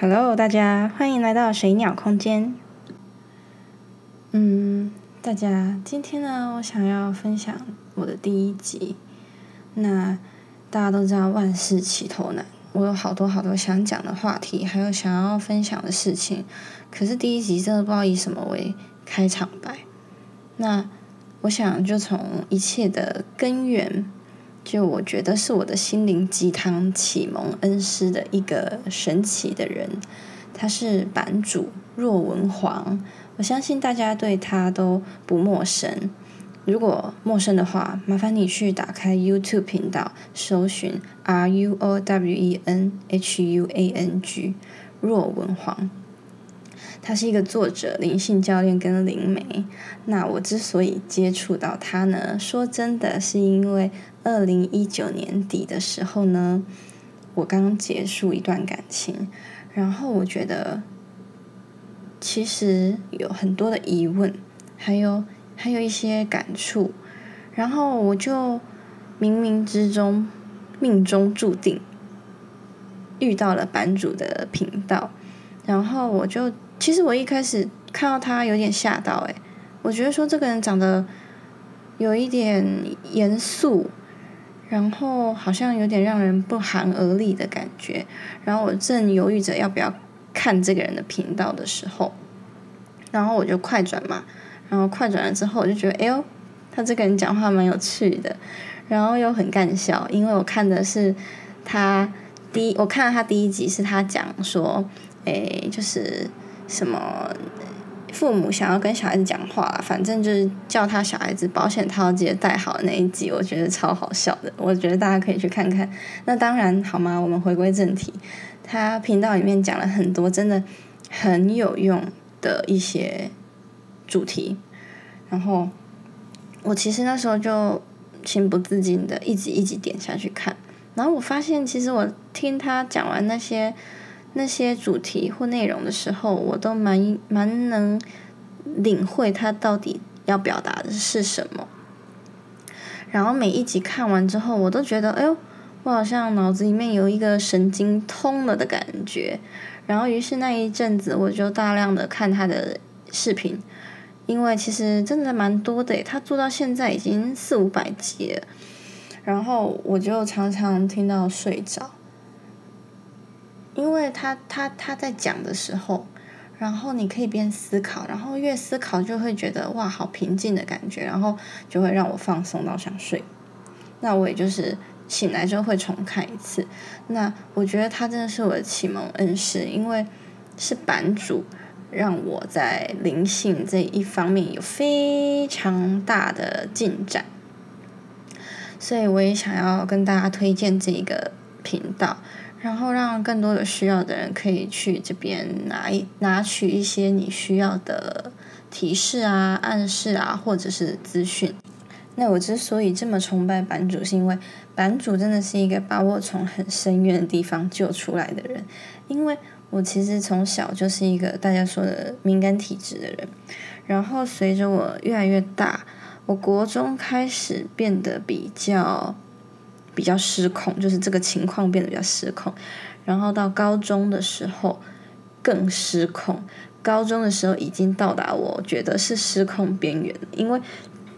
Hello，大家欢迎来到水鸟空间。嗯，大家今天呢，我想要分享我的第一集。那大家都知道万事起头难，我有好多好多想讲的话题，还有想要分享的事情。可是第一集真的不知道以什么为开场白。那我想就从一切的根源。就我觉得是我的心灵鸡汤启蒙恩师的一个神奇的人，他是版主若文黄，我相信大家对他都不陌生。如果陌生的话，麻烦你去打开 YouTube 频道，搜寻 R U O W E N H U A N G 若文黄。他是一个作者、灵性教练跟灵媒。那我之所以接触到他呢，说真的是因为二零一九年底的时候呢，我刚结束一段感情，然后我觉得其实有很多的疑问，还有还有一些感触，然后我就冥冥之中命中注定遇到了版主的频道，然后我就。其实我一开始看到他有点吓到，诶，我觉得说这个人长得有一点严肃，然后好像有点让人不寒而栗的感觉。然后我正犹豫着要不要看这个人的频道的时候，然后我就快转嘛，然后快转了之后，我就觉得，哎呦，他这个人讲话蛮有趣的，然后又很干笑，因为我看的是他第一，我看到他第一集是他讲说，诶，就是。什么父母想要跟小孩子讲话，反正就是叫他小孩子保险套记得戴好那一集，我觉得超好笑的。我觉得大家可以去看看。那当然好吗？我们回归正题，他频道里面讲了很多真的很有用的一些主题。然后我其实那时候就情不自禁的一集一集点下去看，然后我发现其实我听他讲完那些。那些主题或内容的时候，我都蛮蛮能领会他到底要表达的是什么。然后每一集看完之后，我都觉得，哎呦，我好像脑子里面有一个神经通了的感觉。然后于是那一阵子，我就大量的看他的视频，因为其实真的蛮多的，他做到现在已经四五百集了。然后我就常常听到睡着。因为他他他在讲的时候，然后你可以边思考，然后越思考就会觉得哇，好平静的感觉，然后就会让我放松到想睡。那我也就是醒来之后会重看一次。那我觉得他真的是我的启蒙恩师，因为是版主让我在灵性这一方面有非常大的进展，所以我也想要跟大家推荐这一个频道。然后让更多有需要的人可以去这边拿一拿取一些你需要的提示啊、暗示啊，或者是资讯。那我之所以这么崇拜版主，是因为版主真的是一个把我从很深渊的地方救出来的人。因为我其实从小就是一个大家说的敏感体质的人，然后随着我越来越大，我国中开始变得比较。比较失控，就是这个情况变得比较失控，然后到高中的时候更失控。高中的时候已经到达我觉得是失控边缘，因为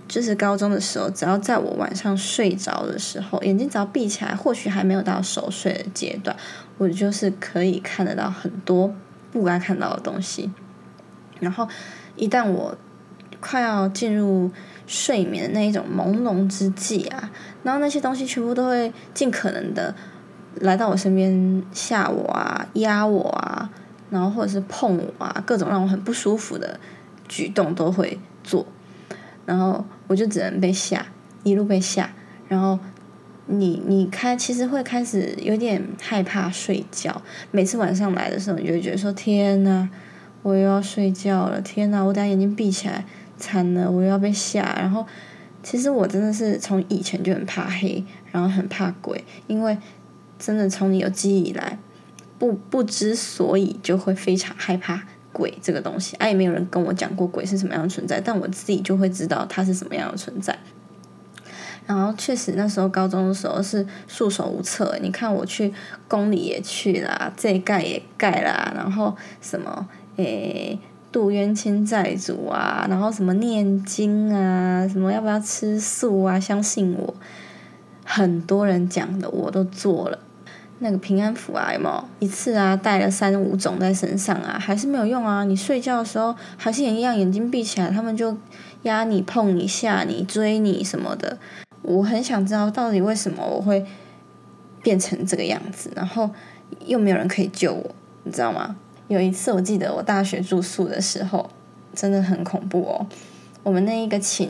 就是高中的时候，只要在我晚上睡着的时候，眼睛只要闭起来，或许还没有到熟睡的阶段，我就是可以看得到很多不该看到的东西。然后一旦我快要进入睡眠的那一种朦胧之际啊，然后那些东西全部都会尽可能的来到我身边吓我啊、压我啊，然后或者是碰我啊，各种让我很不舒服的举动都会做，然后我就只能被吓，一路被吓，然后你你开其实会开始有点害怕睡觉，每次晚上来的时候，你就会觉得说天呐，我又要睡觉了，天呐，我等下眼睛闭起来。惨了，我又要被吓。然后，其实我真的是从以前就很怕黑，然后很怕鬼，因为真的从你有记忆以来，不不知所以就会非常害怕鬼这个东西。啊，也没有人跟我讲过鬼是什么样的存在，但我自己就会知道它是什么样的存在。然后确实那时候高中的时候是束手无策。你看我去宫里也去了，这盖也盖了，然后什么诶渡冤亲债主啊，然后什么念经啊，什么要不要吃素啊？相信我，很多人讲的我都做了。那个平安符啊，有没有一次啊带了三五种在身上啊，还是没有用啊？你睡觉的时候还是也一样，眼睛闭起来，他们就压你、碰你、吓你、追你什么的。我很想知道到底为什么我会变成这个样子，然后又没有人可以救我，你知道吗？有一次我记得我大学住宿的时候，真的很恐怖哦。我们那一个寝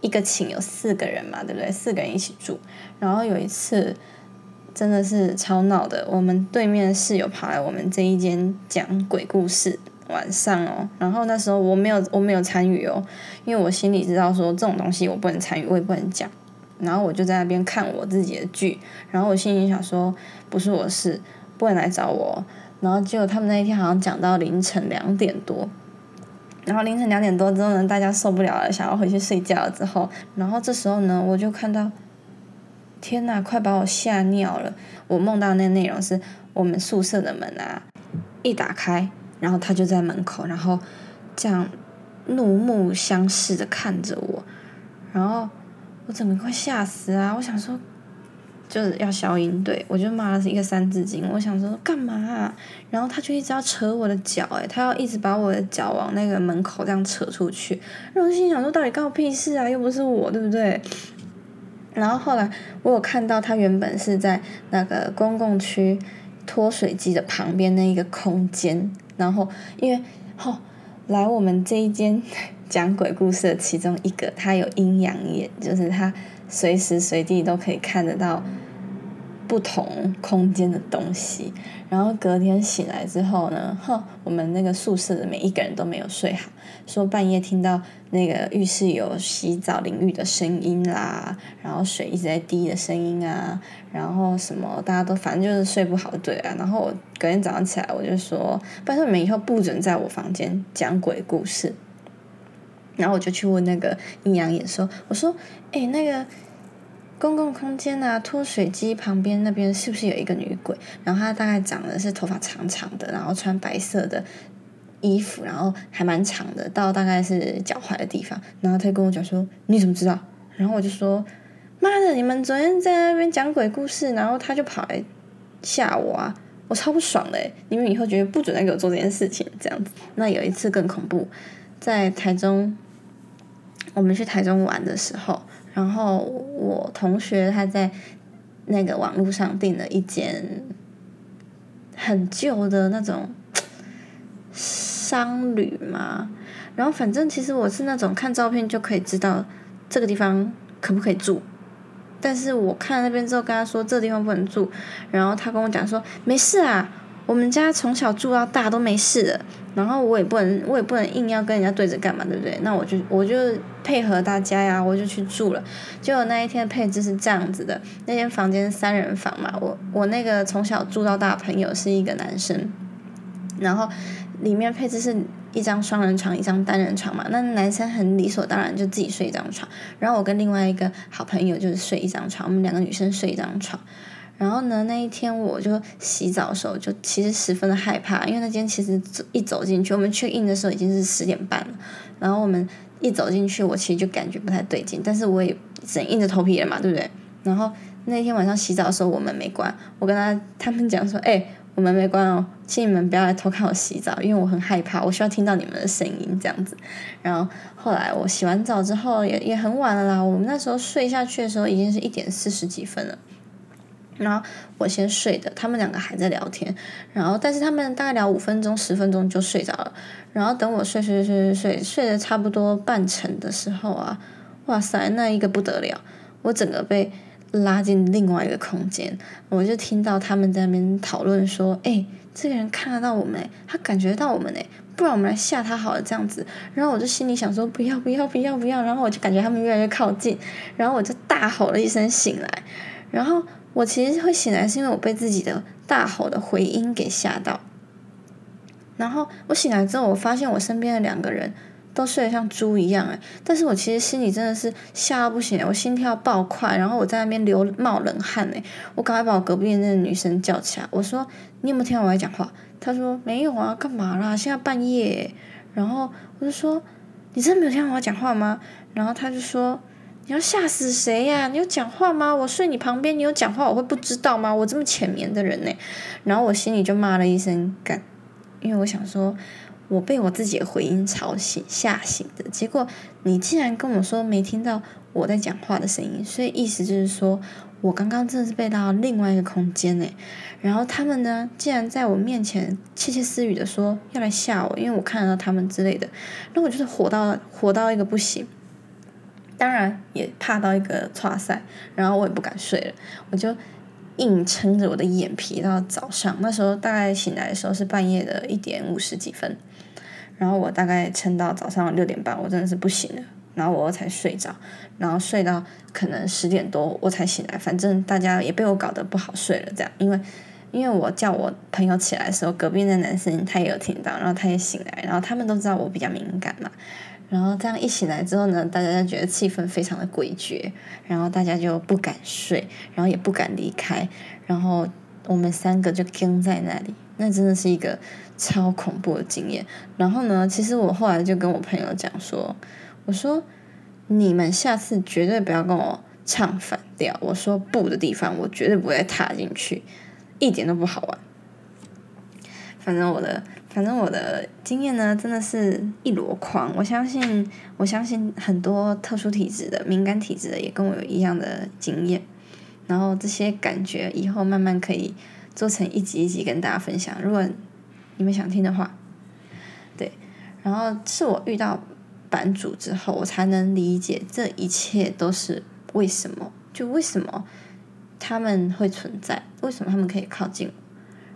一个寝有四个人嘛，对不对？四个人一起住，然后有一次。真的是超闹的，我们对面室友跑来我们这一间讲鬼故事，晚上哦，然后那时候我没有我没有参与哦，因为我心里知道说这种东西我不能参与，我也不能讲，然后我就在那边看我自己的剧，然后我心里想说不是我的事，不能来找我，然后结果他们那一天好像讲到凌晨两点多，然后凌晨两点多之后呢，大家受不了了，想要回去睡觉了之后，然后这时候呢，我就看到。天呐，快把我吓尿了！我梦到那内容是我们宿舍的门啊，一打开，然后他就在门口，然后这样怒目相视的看着我，然后我整个快吓死啊！我想说就是要消音，对我就骂了一个三字经。我想说干嘛？啊？然后他就一直要扯我的脚，诶，他要一直把我的脚往那个门口这样扯出去。然后心想说，到底关我屁事啊？又不是我，对不对？然后后来我有看到他原本是在那个公共区脱水机的旁边那一个空间，然后因为后来我们这一间讲鬼故事的其中一个，他有阴阳眼，就是他随时随地都可以看得到。不同空间的东西，然后隔天醒来之后呢，哼，我们那个宿舍的每一个人都没有睡好，说半夜听到那个浴室有洗澡淋浴的声音啦，然后水一直在滴的声音啊，然后什么大家都反正就是睡不好，对啊，然后我隔天早上起来我就说，拜托你们以后不准在我房间讲鬼故事，然后我就去问那个阴阳眼说，我说，哎，那个。公共空间啊，脱水机旁边那边是不是有一个女鬼？然后她大概长得是头发长长的，然后穿白色的衣服，然后还蛮长的，到大概是脚踝的地方。然后她跟我讲说：“你怎么知道？”然后我就说：“妈的，你们昨天在那边讲鬼故事，然后她就跑来吓我啊！我超不爽的！你们以后绝对不准再给我做这件事情，这样子。”那有一次更恐怖，在台中，我们去台中玩的时候。然后我同学他在那个网络上订了一间很旧的那种商旅嘛，然后反正其实我是那种看照片就可以知道这个地方可不可以住，但是我看那边之后跟他说这地方不能住，然后他跟我讲说没事啊。我们家从小住到大都没事的，然后我也不能，我也不能硬要跟人家对着干嘛，对不对？那我就我就配合大家呀，我就去住了。结果那一天的配置是这样子的，那间房间三人房嘛，我我那个从小住到大的朋友是一个男生，然后里面配置是一张双人床，一张单人床嘛。那男生很理所当然就自己睡一张床，然后我跟另外一个好朋友就是睡一张床，我们两个女生睡一张床。然后呢，那一天我就洗澡的时候，就其实十分的害怕，因为那间其实一走进去，我们 check in 的时候已经是十点半了。然后我们一走进去，我其实就感觉不太对劲，但是我也只硬着头皮了嘛，对不对？然后那天晚上洗澡的时候，我们没关，我跟他他们讲说，哎，我们没关哦，请你们不要来偷看我洗澡，因为我很害怕，我需要听到你们的声音这样子。然后后来我洗完澡之后，也也很晚了啦，我们那时候睡下去的时候，已经是一点四十几分了。然后我先睡的，他们两个还在聊天，然后但是他们大概聊五分钟、十分钟就睡着了。然后等我睡睡睡睡睡睡的差不多半程的时候啊，哇塞，那一个不得了！我整个被拉进另外一个空间，我就听到他们在那边讨论说：“哎，这个人看得到我们，他感觉到我们哎，不然我们来吓他好了。”这样子，然后我就心里想说：“不要不要不要不要！”然后我就感觉他们越来越靠近，然后我就大吼了一声醒来，然后。我其实会醒来，是因为我被自己的大吼的回音给吓到。然后我醒来之后，我发现我身边的两个人都睡得像猪一样哎，但是我其实心里真的是吓到不行，我心跳爆快，然后我在那边流冒冷汗哎，我赶快把我隔壁那个女生叫起来，我说你有没有听到我在讲话？她说没有啊，干嘛啦？现在半夜，然后我就说你真的没有听到我讲话吗？然后她就说你要吓死谁呀？你有讲话吗？我睡你旁边，你有讲话我会不知道吗？我这么浅眠的人呢？然后我心里就骂了一声干，因为我想说。我被我自己的回音吵醒、吓醒的结果，你竟然跟我说没听到我在讲话的声音，所以意思就是说我刚刚真的是被拉到另外一个空间呢。然后他们呢，竟然在我面前窃窃私语的说要来吓我，因为我看得到他们之类的。那我就是火到火到一个不行，当然也怕到一个差赛，然后我也不敢睡了，我就硬撑着我的眼皮到早上。那时候大概醒来的时候是半夜的一点五十几分。然后我大概撑到早上六点半，我真的是不行了，然后我才睡着，然后睡到可能十点多我才醒来，反正大家也被我搞得不好睡了，这样，因为因为我叫我朋友起来的时候，隔壁那男生他也有听到，然后他也醒来，然后他们都知道我比较敏感嘛，然后这样一醒来之后呢，大家就觉得气氛非常的诡谲，然后大家就不敢睡，然后也不敢离开，然后我们三个就跟在那里。那真的是一个超恐怖的经验。然后呢，其实我后来就跟我朋友讲说：“我说你们下次绝对不要跟我唱反调。我说不的地方，我绝对不会踏进去，一点都不好玩。反正我的，反正我的经验呢，真的是一箩筐。我相信，我相信很多特殊体质的、敏感体质的也跟我有一样的经验。然后这些感觉以后慢慢可以。”做成一集一集跟大家分享，如果你们想听的话，对，然后是我遇到版主之后，我才能理解这一切都是为什么，就为什么他们会存在，为什么他们可以靠近我，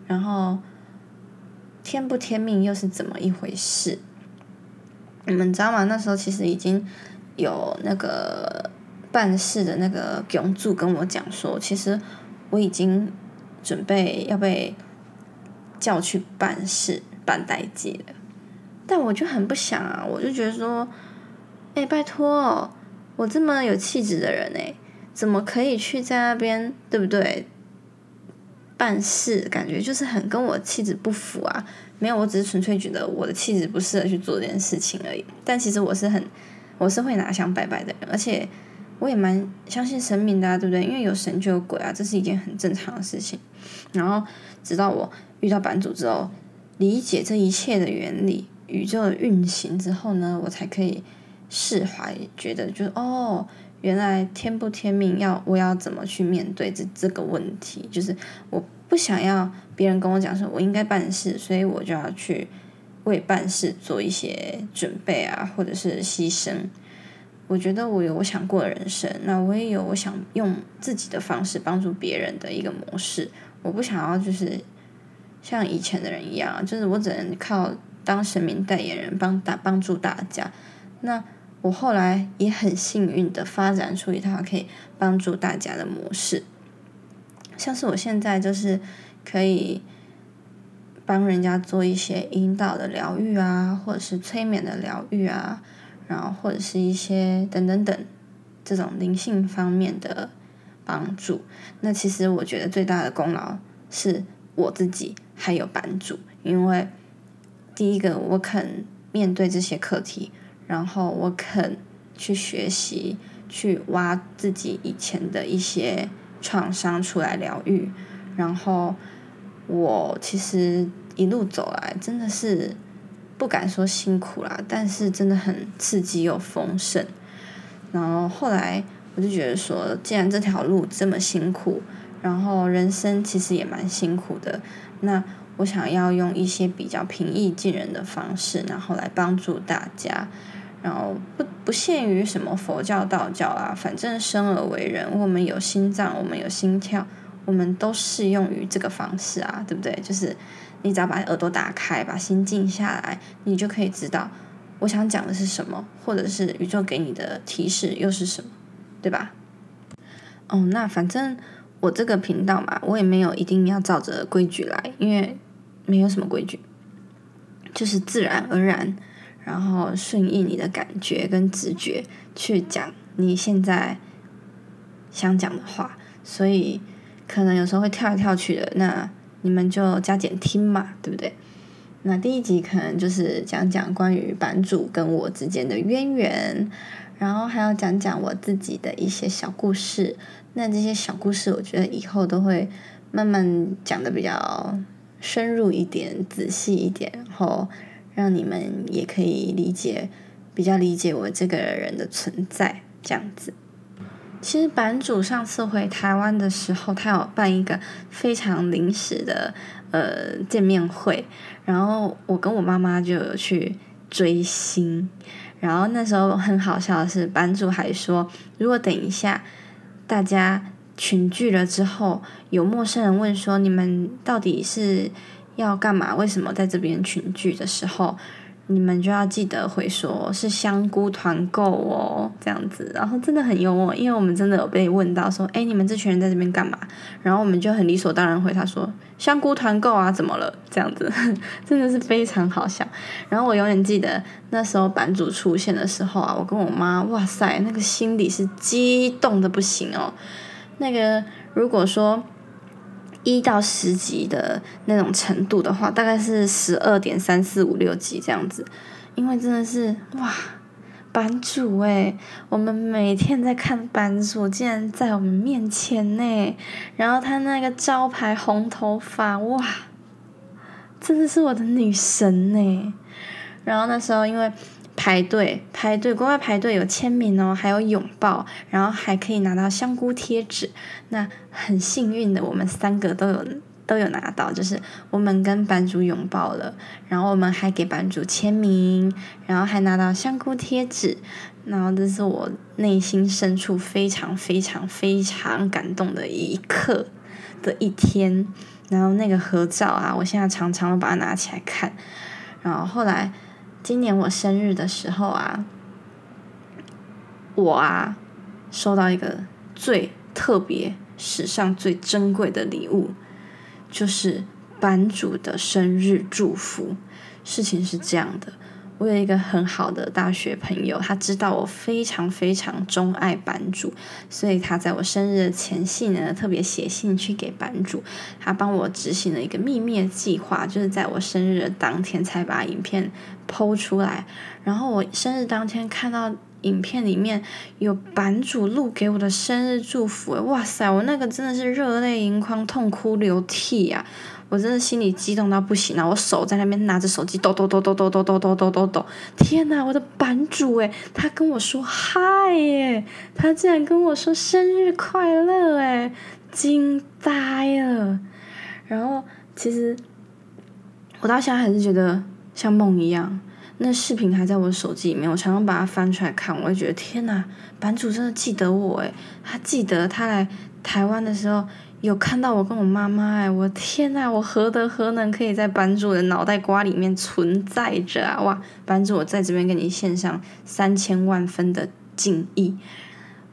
然后天不天命又是怎么一回事？你们知道吗？那时候其实已经有那个办事的那个公主跟我讲说，其实我已经。准备要被叫去办事办代记了，但我就很不想啊！我就觉得说，哎，拜托，我这么有气质的人哎，怎么可以去在那边，对不对？办事感觉就是很跟我气质不符啊！没有，我只是纯粹觉得我的气质不适合去做这件事情而已。但其实我是很，我是会拿香拜拜的人，而且。我也蛮相信神明的，对不对？因为有神就有鬼啊，这是一件很正常的事情。然后直到我遇到版主之后，理解这一切的原理、宇宙的运行之后呢，我才可以释怀，觉得就哦，原来天不天命，要我要怎么去面对这这个问题？就是我不想要别人跟我讲说我应该办事，所以我就要去为办事做一些准备啊，或者是牺牲。我觉得我有我想过的人生，那我也有我想用自己的方式帮助别人的一个模式。我不想要就是像以前的人一样，就是我只能靠当神明代言人帮大帮助大家。那我后来也很幸运的发展出一套可以帮助大家的模式，像是我现在就是可以帮人家做一些引导的疗愈啊，或者是催眠的疗愈啊。然后或者是一些等等等这种灵性方面的帮助，那其实我觉得最大的功劳是我自己还有版主，因为第一个我肯面对这些课题，然后我肯去学习，去挖自己以前的一些创伤出来疗愈，然后我其实一路走来真的是。不敢说辛苦啦，但是真的很刺激又丰盛。然后后来我就觉得说，既然这条路这么辛苦，然后人生其实也蛮辛苦的，那我想要用一些比较平易近人的方式，然后来帮助大家。然后不不限于什么佛教、道教啊，反正生而为人，我们有心脏，我们有心跳，我们都适用于这个方式啊，对不对？就是。你只要把耳朵打开，把心静下来，你就可以知道我想讲的是什么，或者是宇宙给你的提示又是什么，对吧？哦，那反正我这个频道嘛，我也没有一定要照着规矩来，因为没有什么规矩，就是自然而然。然后顺应你的感觉跟直觉去讲你现在想讲的话，所以可能有时候会跳来跳去的，那你们就加减听嘛，对不对？那第一集可能就是讲讲关于版主跟我之间的渊源，然后还要讲讲我自己的一些小故事。那这些小故事，我觉得以后都会慢慢讲的比较深入一点、仔细一点，然后让你们也可以理解，比较理解我这个人的存在，这样子。其实版主上次回台湾的时候，他有办一个非常临时的呃见面会，然后我跟我妈妈就有去追星，然后那时候很好笑的是，版主还说，如果等一下大家群聚了之后，有陌生人问说你们到底是要干嘛？为什么在这边群聚的时候？你们就要记得会说是香菇团购哦，这样子，然后真的很幽默，因为我们真的有被问到说，哎，你们这群人在这边干嘛？然后我们就很理所当然回他说，香菇团购啊，怎么了？这样子，真的是非常好笑。然后我永远记得那时候版主出现的时候啊，我跟我妈，哇塞，那个心里是激动的不行哦。那个如果说。一到十级的那种程度的话，大概是十二点三四五六级这样子，因为真的是哇，版主诶，我们每天在看版主，竟然在我们面前呢，然后他那个招牌红头发，哇，真的是我的女神呢，然后那时候因为。排队排队，国外排队有签名哦，还有拥抱，然后还可以拿到香菇贴纸。那很幸运的，我们三个都有都有拿到，就是我们跟版主拥抱了，然后我们还给版主签名，然后还拿到香菇贴纸。然后这是我内心深处非常非常非常感动的一刻的一天。然后那个合照啊，我现在常常都把它拿起来看。然后后来。今年我生日的时候啊，我啊收到一个最特别、史上最珍贵的礼物，就是版主的生日祝福。事情是这样的。我有一个很好的大学朋友，他知道我非常非常钟爱版主，所以他在我生日的前夕呢，特别写信去给版主，他帮我执行了一个秘密的计划，就是在我生日的当天才把影片剖出来。然后我生日当天看到影片里面有版主录给我的生日祝福，哇塞，我那个真的是热泪盈眶，痛哭流涕呀！我真的心里激动到不行了，我手在那边拿着手机抖抖抖抖抖抖抖抖抖抖抖，天哪！我的版主诶，他跟我说嗨耶，他竟然跟我说生日快乐诶，惊呆了。然后其实我到现在还是觉得像梦一样，那视频还在我手机里面，我常常把它翻出来看，我就觉得天哪，版主真的记得我诶，他记得他来台湾的时候。有看到我跟我妈妈哎，我天呐，我何德何能可以在版主的脑袋瓜里面存在着啊？哇，版主，我在这边跟你献上三千万分的敬意，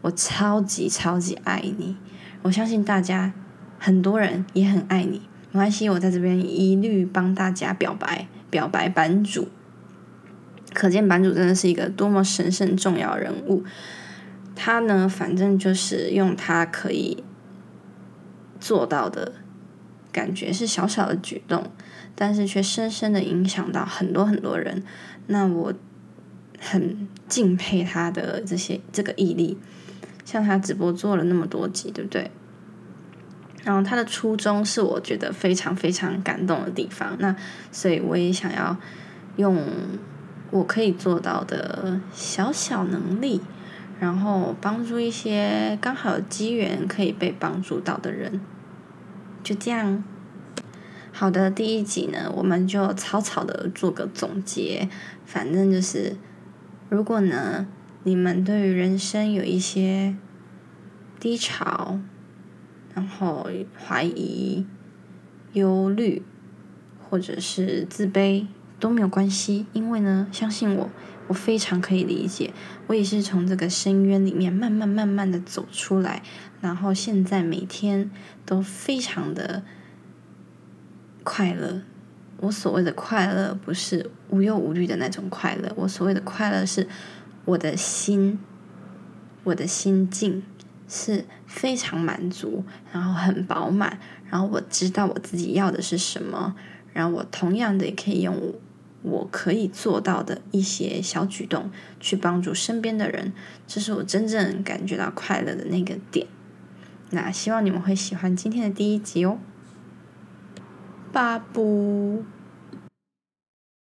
我超级超级爱你，我相信大家很多人也很爱你，没关系，我在这边一律帮大家表白表白版主，可见版主真的是一个多么神圣重要人物，他呢，反正就是用他可以。做到的感觉是小小的举动，但是却深深的影响到很多很多人。那我很敬佩他的这些这个毅力，像他直播做了那么多集，对不对？然后他的初衷是我觉得非常非常感动的地方。那所以我也想要用我可以做到的小小能力。然后帮助一些刚好机缘可以被帮助到的人，就这样。好的，第一集呢，我们就草草的做个总结。反正就是，如果呢，你们对于人生有一些低潮，然后怀疑、忧虑，或者是自卑，都没有关系，因为呢，相信我。我非常可以理解，我也是从这个深渊里面慢慢慢慢的走出来，然后现在每天都非常的快乐。我所谓的快乐不是无忧无虑的那种快乐，我所谓的快乐是我的心，我的心境是非常满足，然后很饱满，然后我知道我自己要的是什么，然后我同样的也可以用我可以做到的一些小举动去帮助身边的人，这是我真正感觉到快乐的那个点。那希望你们会喜欢今天的第一集哦，巴布。